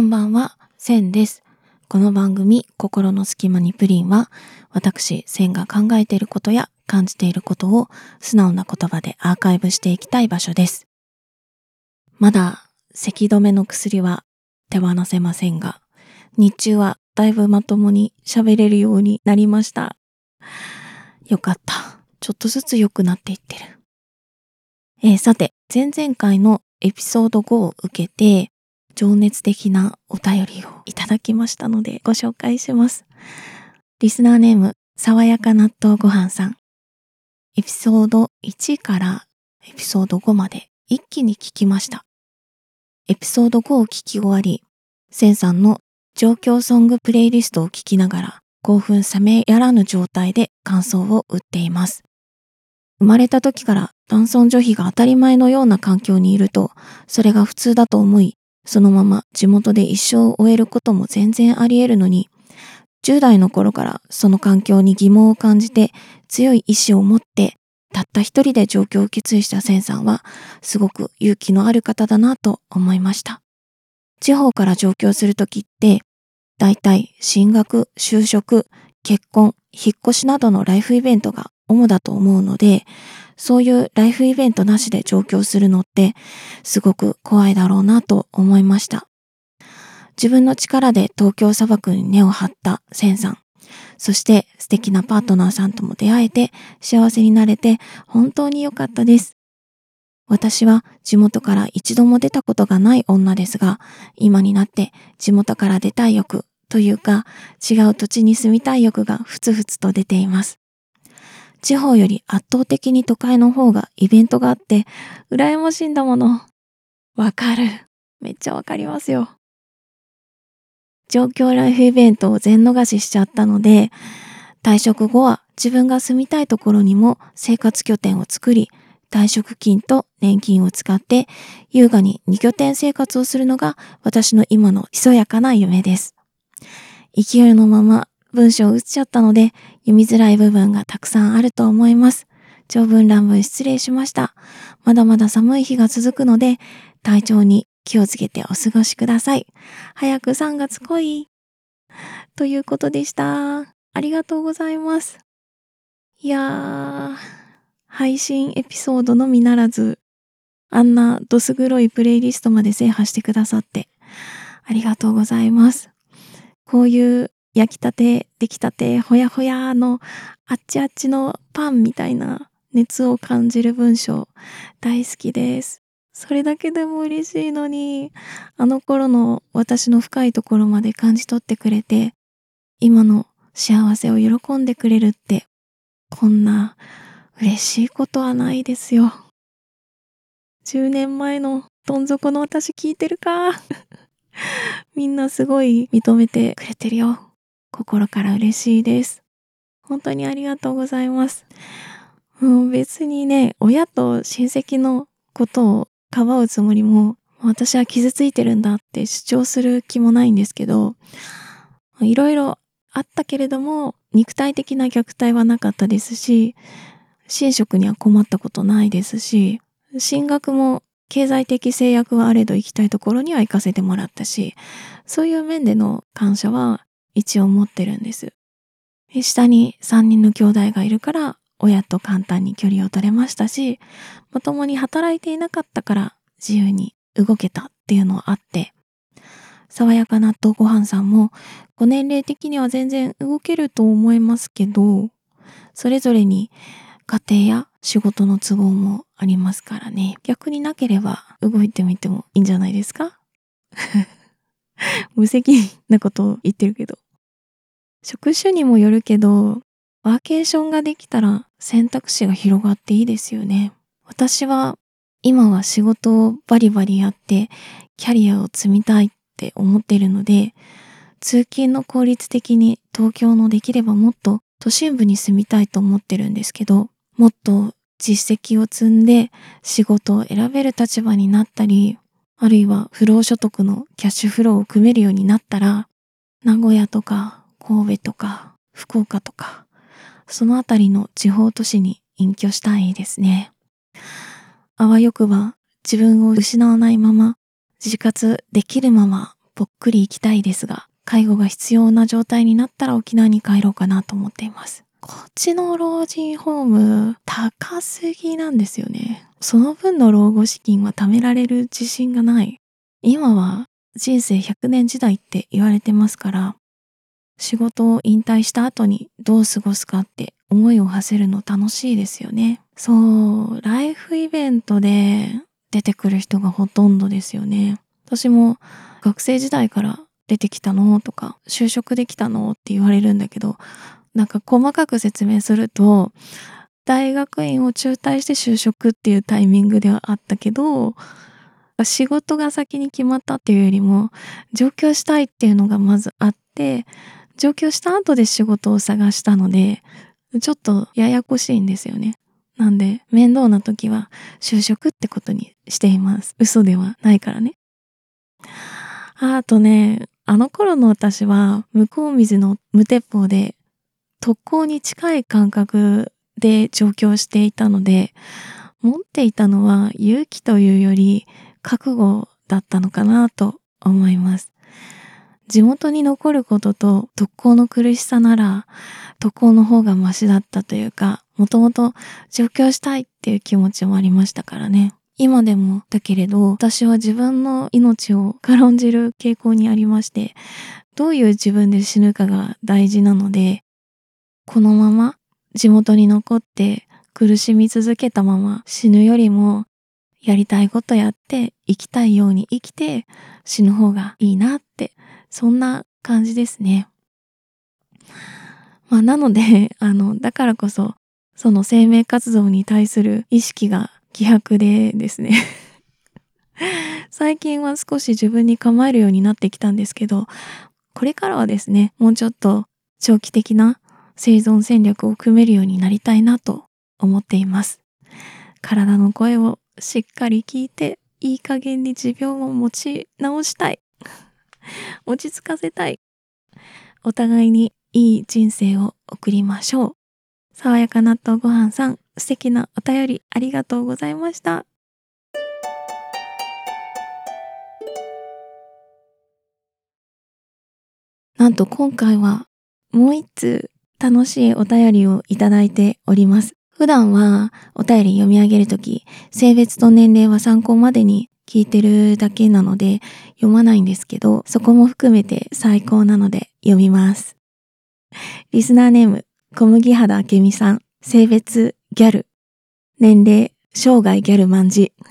こんばんは、センです。この番組、心の隙間にプリンは、私、センが考えていることや感じていることを素直な言葉でアーカイブしていきたい場所です。まだ、咳止めの薬は手放せませんが、日中はだいぶまともに喋れるようになりました。よかった。ちょっとずつ良くなっていってる。えーさて、前々回のエピソード5を受けて、情熱的なお便りをいただきましたのでご紹介します。リスナーネーム、爽やか納豆ごはんさん。エピソード1からエピソード5まで一気に聞きました。エピソード5を聞き終わり、センさんの状況ソングプレイリストを聞きながら興奮冷めやらぬ状態で感想を打っています。生まれた時から男尊女卑が当たり前のような環境にいると、それが普通だと思い、そのまま地元で一生を終えることも全然あり得るのに、10代の頃からその環境に疑問を感じて強い意志を持って、たった一人で状況を決意したセンさんは、すごく勇気のある方だなと思いました。地方から上京するときって、大体進学、就職、結婚、引っ越しなどのライフイベントが主だと思うので、そういうライフイベントなしで上京するのってすごく怖いだろうなと思いました。自分の力で東京砂漠に根を張ったセンさん。そして素敵なパートナーさんとも出会えて幸せになれて本当に良かったです。私は地元から一度も出たことがない女ですが、今になって地元から出たい欲というか違う土地に住みたい欲がふつふつと出ています。地方より圧倒的に都会の方がイベントがあって、羨ましいんだもの。わかる。めっちゃわかりますよ。状況ライフイベントを全逃ししちゃったので、退職後は自分が住みたいところにも生活拠点を作り、退職金と年金を使って優雅に二拠点生活をするのが私の今のひそやかな夢です。勢いのまま文章を打っちゃったので読みづらい部分がたくさんあると思います。長文乱文失礼しました。まだまだ寒い日が続くので体調に気をつけてお過ごしください。早く3月来い。ということでした。ありがとうございます。いやー、配信エピソードのみならず、あんなどす黒いプレイリストまで制覇してくださって、ありがとうございます。こういう焼きたて、出来たて、ほやほやのあっちあっちのパンみたいな熱を感じる文章、大好きです。それだけでも嬉しいのに、あの頃の私の深いところまで感じ取ってくれて、今の幸せを喜んでくれるって、こんな嬉しいことはないですよ。10年前のどん底の私聞いてるか？みんなすごい認めてくれてるよ。心から嬉しいです。本当にありがとうございます。もう別にね、親と親戚のことをかばうつもりも、私は傷ついてるんだって主張する気もないんですけど、いろいろあったけれども、肉体的な虐待はなかったですし、寝食には困ったことないですし、進学も経済的制約はあれど行きたいところには行かせてもらったし、そういう面での感謝は一応持ってるんです。で下に3人の兄弟がいるから、親と簡単に距離を取れましたし、まともに働いていなかったから自由に動けたっていうのはあって、爽やか納豆ご飯さんも、ご年齢的には全然動けると思いますけど、それぞれに家庭や仕事の都合もありますからね。逆になければ動いてみてもいいんじゃないですか？無責任なことを言ってるけど。職種にもよるけど、ワーケーションができたら選択肢が広がっていいですよね。私は今は仕事をバリバリやってキャリアを積みたいって思ってるので、通勤の効率的に東京のできればもっと都心部に住みたいと思ってるんですけど、もっと実績を積んで仕事を選べる立場になったり、あるいは不労所得のキャッシュフローを組めるようになったら、名古屋とか神戸とか福岡とか、そのあたりの地方都市に隠居したいですね。あわよくば自分を失わないまま、自活できるままぽっくり行きたいですが、介護が必要な状態になったら沖縄に帰ろうかなと思っています。こっちの老人ホーム高すぎなんですよね。その分の老後資金は貯められる自信がない。今は人生100年時代って言われてますから仕事を引退した後にどう過ごすかって思いを馳せるの楽しいですよね。そう、ライフイベントで出てくる人がほとんどですよね。私も学生時代から出てきたのとか、就職できたのって言われるんだけど、なんか細かく説明すると、大学院を中退して就職っていうタイミングではあったけど、仕事が先に決まったっていうよりも、上京したいっていうのがまずあって、上京した後で仕事を探したので、ちょっとややこしいんですよね。なんで、面倒な時は就職ってことにしています。嘘ではないからね。あとね、あの頃の私は向こう水の無鉄砲で特攻に近い感覚で上京していたので、持っていたのは勇気というより覚悟だったのかなと思います。地元に残ることと特攻の苦しさなら特攻の方がマシだったというか、もともと上京したいっていう気持ちもありましたからね。今でもだけれど、私は自分の命を軽んじる傾向にありまして、どういう自分で死ぬかが大事なので、このまま地元に残って苦しみ続けたまま死ぬよりもやりたいことやって生きたいように生きて死ぬ方がいいなってそんな感じですね。まあなので あのだからこそその生命活動に対する意識が希薄でですね 最近は少し自分に構えるようになってきたんですけどこれからはですねもうちょっと長期的な生存戦略を組めるようになりたいなと思っています。体の声をしっかり聞いて、いい加減に持病を持ち直したい。落ち着かせたい。お互いにいい人生を送りましょう。爽やか納豆ご飯さん、素敵なお便りありがとうございました。なんと今回はもう一通楽しいお便りをいただいております。普段はお便り読み上げるとき、性別と年齢は参考までに聞いてるだけなので読まないんですけど、そこも含めて最高なので読みます。リスナーネーム、小麦肌明美さん、性別、ギャル、年齢、生涯ギャル万事。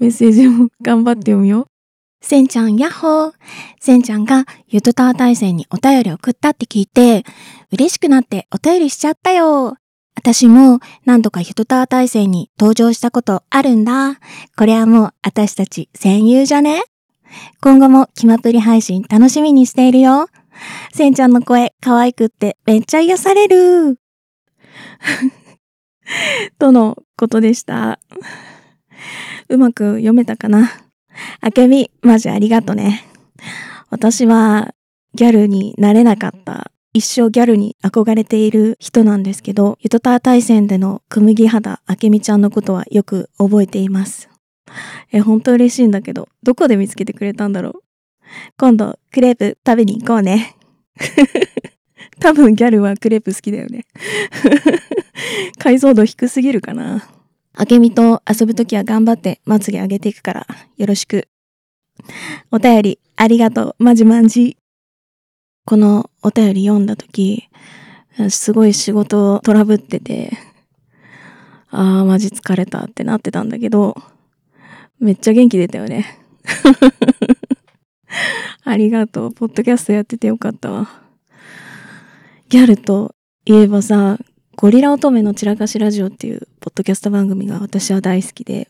メッセージも頑張って読むよ。せんちゃん、やっほー。せんちゃんがゆとたわ大戦にお便り送ったって聞いて、嬉しくなってお便りしちゃったよ。私も何度かゆとたわ大戦に登場したことあるんだ。これはもう私たち戦友じゃね？今後も気まぷり配信楽しみにしているよ。せんちゃんの声可愛くってめっちゃ癒される。とのことでした。うまく読めたかな？あけみ、マジありがとね。私はギャルになれなかった。一生ギャルに憧れている人なんですけど、ゆとた大戦での小麦肌あけみちゃんのことはよく覚えています。え、ほんと嬉しいんだけど、どこで見つけてくれたんだろう？今度、クレープ食べに行こうね。多分ギャルはクレープ好きだよね。解像度低すぎるかな。あけみと遊ぶときは頑張ってまつげ上げていくから、よろしく。お便り、ありがとう、まじまんじ。このお便り読んだとき、すごい仕事トラブってて、あー、マジ疲れたってなってたんだけど、めっちゃ元気出たよね。ありがとう。ポッドキャストやっててよかったわ。ギャルといえばさ、ゴリラ乙女の散らかしラジオっていうポッドキャスト番組が私は大好きで、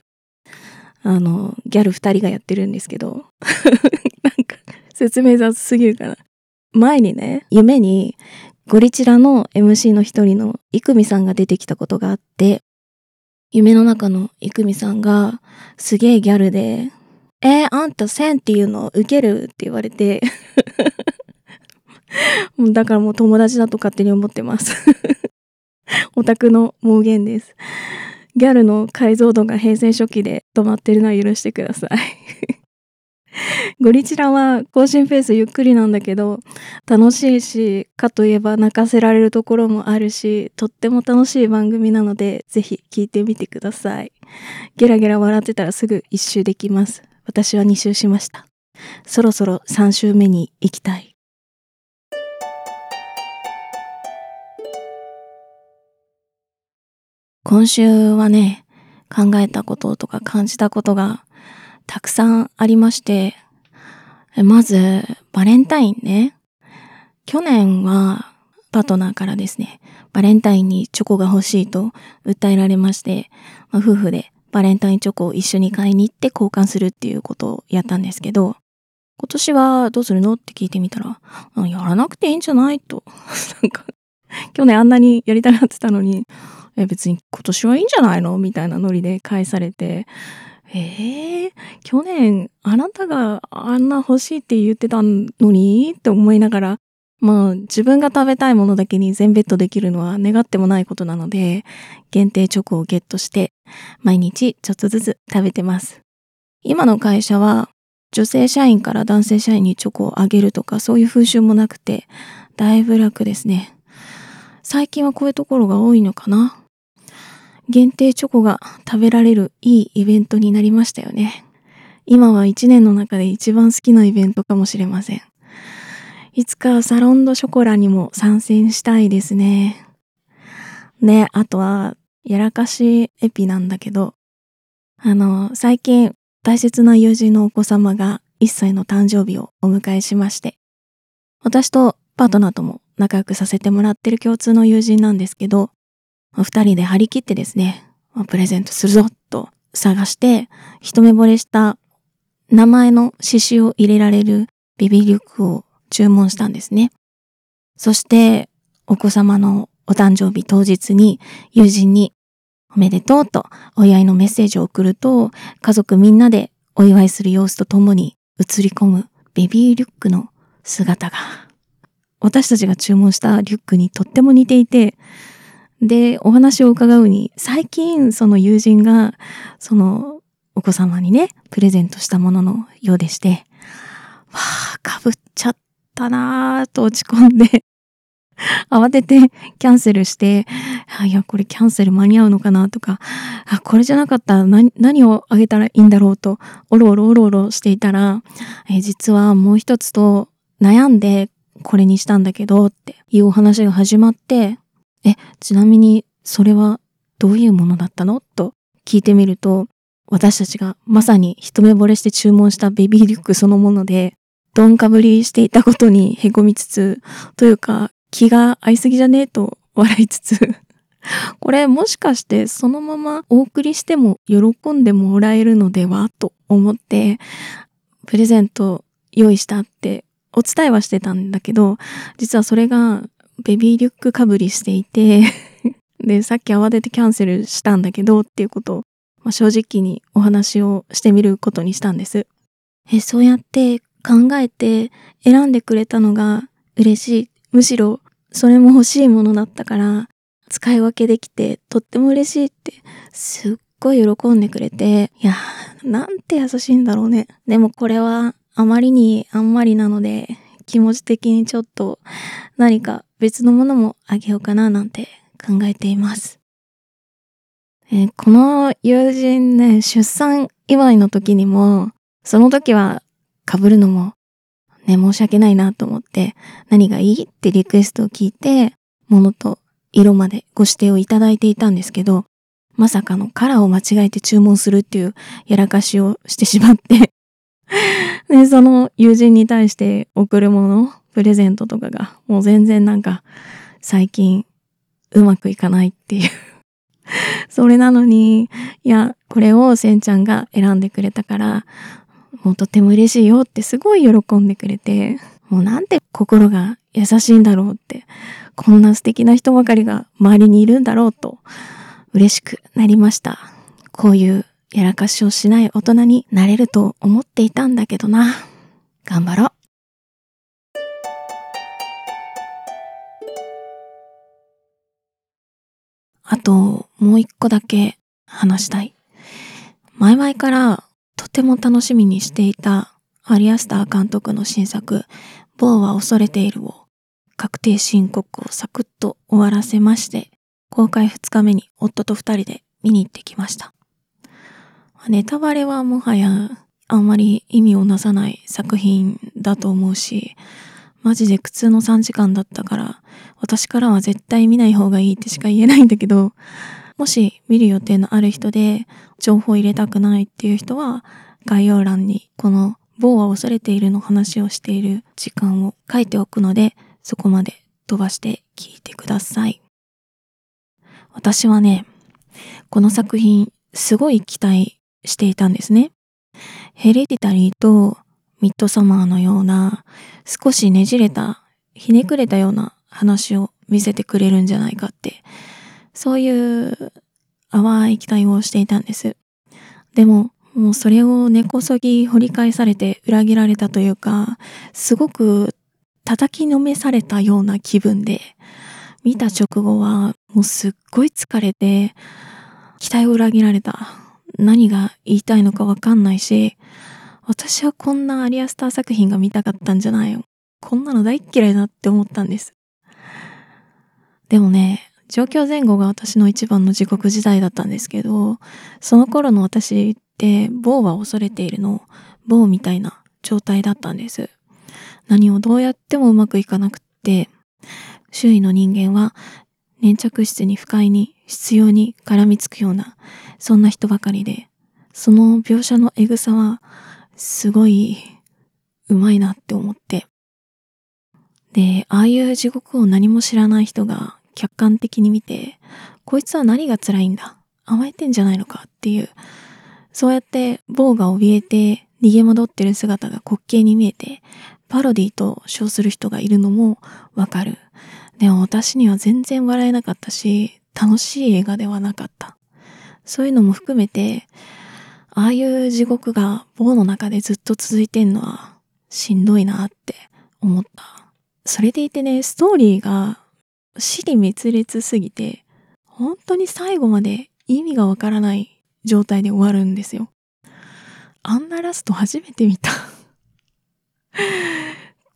あの、ギャル二人がやってるんですけど、なんか説明雑すぎるかな。前にね、夢にゴリチラの MC の一人のイクミさんが出てきたことがあって、夢の中のイクミさんがすげえギャルで、えー、あんた1000っていうの受ける？って言われて だからもう友達だと勝手に思ってます オタクの盲言です。ギャルの解像度が平成初期で止まってるのは許してください。ゴリチラは更新ペースゆっくりなんだけど、楽しいし、かといえば泣かせられるところもあるし、とっても楽しい番組なので、ぜひ聞いてみてください。ゲラゲラ笑ってたらすぐ一周できます。私は二周しました。そろそろ三周目に行きたい。今週はね、考えたこととか感じたことがたくさんありまして、まず、バレンタインね。去年はパートナーからですね、バレンタインにチョコが欲しいと訴えられまして、まあ、夫婦でバレンタインチョコを一緒に買いに行って交換するっていうことをやったんですけど、今年はどうするのって聞いてみたら、やらなくていいんじゃないと。なんか、去年あんなにやりたがってたのに、え別に今年はいいんじゃないのみたいなノリで返されて、えー、去年あなたがあんな欲しいって言ってたのにって思いながら、まあ自分が食べたいものだけに全ベッドできるのは願ってもないことなので、限定チョコをゲットして毎日ちょっとずつ食べてます。今の会社は女性社員から男性社員にチョコをあげるとかそういう風習もなくて、だいぶ楽ですね。最近はこういうところが多いのかな限定チョコが食べられるいいイベントになりましたよね。今は一年の中で一番好きなイベントかもしれません。いつかサロンドショコラにも参戦したいですね。ね、あとは、やらかしエピなんだけど、あの、最近大切な友人のお子様が1歳の誕生日をお迎えしまして、私とパートナーとも仲良くさせてもらってる共通の友人なんですけど、二人で張り切ってですね、プレゼントするぞと探して、一目惚れした名前の刺繍を入れられるベビーリュックを注文したんですね。そして、お子様のお誕生日当日に友人におめでとうとお祝いのメッセージを送ると、家族みんなでお祝いする様子とともに映り込むベビーリュックの姿が、私たちが注文したリュックにとっても似ていて、で、お話を伺うに、最近その友人が、そのお子様にね、プレゼントしたもののようでして、わあ、かぶっちゃったなぁと落ち込んで 慌ててキャンセルして、いや、これキャンセル間に合うのかなとか、あ、これじゃなかったら何何をあげたらいいんだろうと、おろおろおろおろしていたら、え実はもう一つと悩んでこれにしたんだけどっていうお話が始まって、え、ちなみにそれはどういうものだったの？と聞いてみると、私たちがまさに一目惚れして注文したベビーリュックそのもので、どんかぶりしていたことに凹みつつ、というか気が合いすぎじゃね？えと笑いつつ、これもしかしてそのままお送りしても喜んでもらえるのでは？と思って、プレゼント用意したってお伝えはしてたんだけど、実はそれがベビーリュックかぶりしていて で、さっき慌ててキャンセルしたんだけどっていうことを、まあ、正直にお話をしてみることにしたんです。え、そうやって考えて選んでくれたのが嬉しい。むしろそれも欲しいものだったから使い分けできてとっても嬉しいってすっごい喜んでくれて、いや、なんて優しいんだろうね。でもこれはあまりにあんまりなので気持ち的にちょっと何か別のものもあげようかななんて考えています。えー、この友人ね、出産祝いの時にも、その時は被るのもね、申し訳ないなと思って、何がいいってリクエストを聞いて、物と色までご指定をいただいていたんですけど、まさかのカラーを間違えて注文するっていうやらかしをしてしまって で、その友人に対して贈るもの、プレゼントとかが、もう全然なんか、最近、うまくいかないっていう それなのに、いや、これをせんちゃんが選んでくれたから、もうとても嬉しいよってすごい喜んでくれて、もうなんて心が優しいんだろうって、こんな素敵な人ばかりが周りにいるんだろうと、嬉しくなりました。こういうやらかしをしない大人になれると思っていたんだけどな。頑張ろう。あと、もう一個だけ話したい。前々からとても楽しみにしていたアリアスター監督の新作、ボーは恐れているを確定申告をサクッと終わらせまして、公開2日目に夫と2人で見に行ってきました。ネタバレはもはやあんまり意味をなさない作品だと思うし、マジで苦痛の3時間だったから、私からは絶対見ない方がいいってしか言えないんだけど、もし見る予定のある人で情報入れたくないっていう人は、概要欄にこの某は恐れているの話をしている時間を書いておくので、そこまで飛ばして聞いてください。私はね、この作品すごい期待していたんですね。ヘレディタリーとミッドサマーのような少しねじれた、ひねくれたような話を見せてくれるんじゃないかって、そういう淡い期待をしていたんです。でも、もうそれを根こそぎ掘り返されて裏切られたというか、すごく叩きのめされたような気分で、見た直後はもうすっごい疲れて、期待を裏切られた。何が言いたいのかわかんないし、私はこんなアリアスター作品が見たかったんじゃないよ。こんなの大っ嫌いだって思ったんです。でもね、状況前後が私の一番の地獄時代だったんですけど、その頃の私って某は恐れているの、某みたいな状態だったんです。何をどうやってもうまくいかなくって、周囲の人間は粘着質に不快に必要に絡みつくような、そんな人ばかりで、その描写のエグさはすごい、うまいなって思って。で、ああいう地獄を何も知らない人が客観的に見て、こいつは何が辛いんだ？甘えてんじゃないのかっていう、そうやって棒が怯えて逃げ戻ってる姿が滑稽に見えて、パロディと称する人がいるのもわかる。でも私には全然笑えなかったし、楽しい映画ではなかった。そういうのも含めて、ああいう地獄が棒の中でずっと続いてんのはしんどいなって思った。それでいてね、ストーリーが死に滅裂すぎて、本当に最後まで意味がわからない状態で終わるんですよ。あんなラスト初めて見た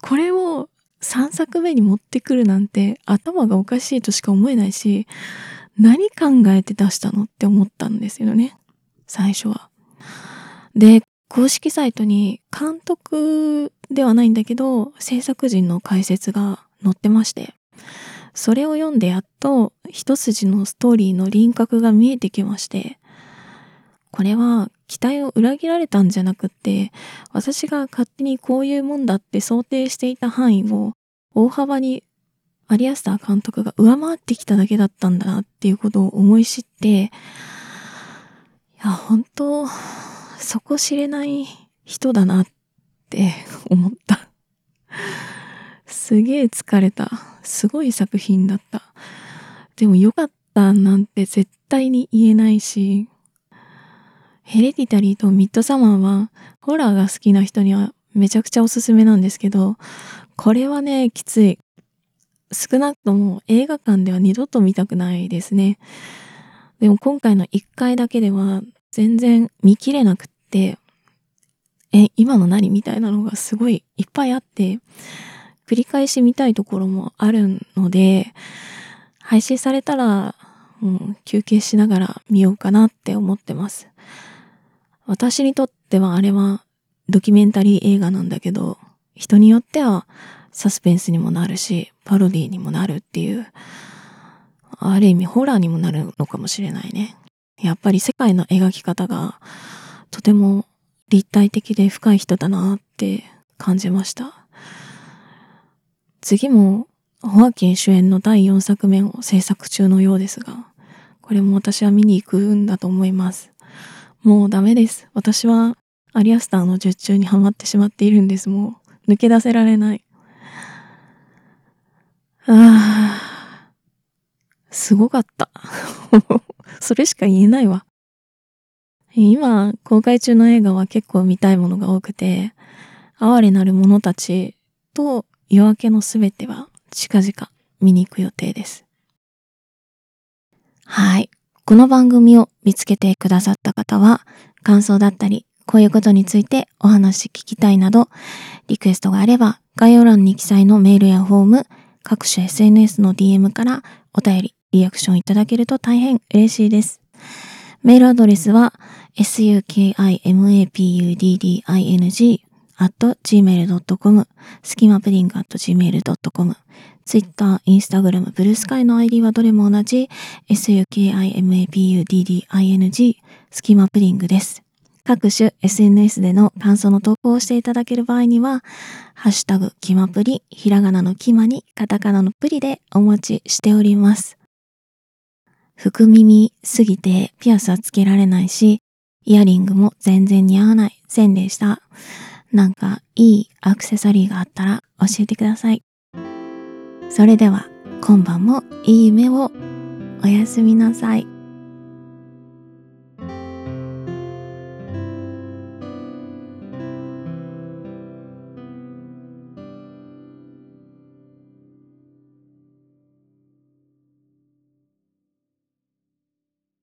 これを3作目に持ってくるなんて頭がおかしいとしか思えないし、何考えて出したのって思ったんですよね。最初は。で、公式サイトに監督ではないんだけど、制作人の解説が載ってまして、それを読んでやっと一筋のストーリーの輪郭が見えてきまして、これは期待を裏切られたんじゃなくって、私が勝手にこういうもんだって想定していた範囲を大幅にアリアスター監督が上回ってきただけだったんだなっていうことを思い知って、いや、本当底知れない人だなって 思った。すげえ疲れた。すごい作品だった。でも良かったなんて絶対に言えないし、ヘレディタリーとミッドサマーはホラーが好きな人にはめちゃくちゃおすすめなんですけど、これはね、きつい。少なくとも映画館では二度と見たくないですね。でも今回の一回だけでは全然見切れなくって、え、今の何みたいなのがすごいいっぱいあって、繰り返し見たいところもあるので、配信されたら、もう休憩しながら見ようかなって思ってます。私にとってはあれはドキュメンタリー映画なんだけど、人によってはサスペンスにもなるし、パロディにもなるっていう、ある意味ホラーにもなるのかもしれないね。やっぱり世界の描き方がとても立体的で深い人だなって感じました。次もホアキン主演の第4作目を制作中のようですが、これも私は見に行くんだと思います。もうダメです。私はアリアスターの術中にはまってしまっているんです。もう抜け出せられない。ああ、すごかった。それしか言えないわ。今、公開中の映画は結構見たいものが多くて、哀れなる者たちと夜明けのすべては近々見に行く予定です。はい。この番組を見つけてくださった方は、感想だったり、こういうことについてお話聞きたいなど、リクエストがあれば、概要欄に記載のメールやフォーム、各種 SNS の DM からお便り、リアクションいただけると大変嬉しいです。メールアドレスは、sukimapudding at gmail.com、スキマプディング at gmail.com、Twitter、Instagram、ブルースカイの ID はどれも同じ sukimapudding スキマプディングです。各種 SNS での感想の投稿をしていただける場合には、ハッシュタグ、キマプリ、ひらがなのキマにカタカナのプリでお待ちしております。福耳すぎてピアスはつけられないし、イヤリングも全然似合わない線でした。なんかいいアクセサリーがあったら教えてください。それでは今晩もいい夢をおやすみなさい。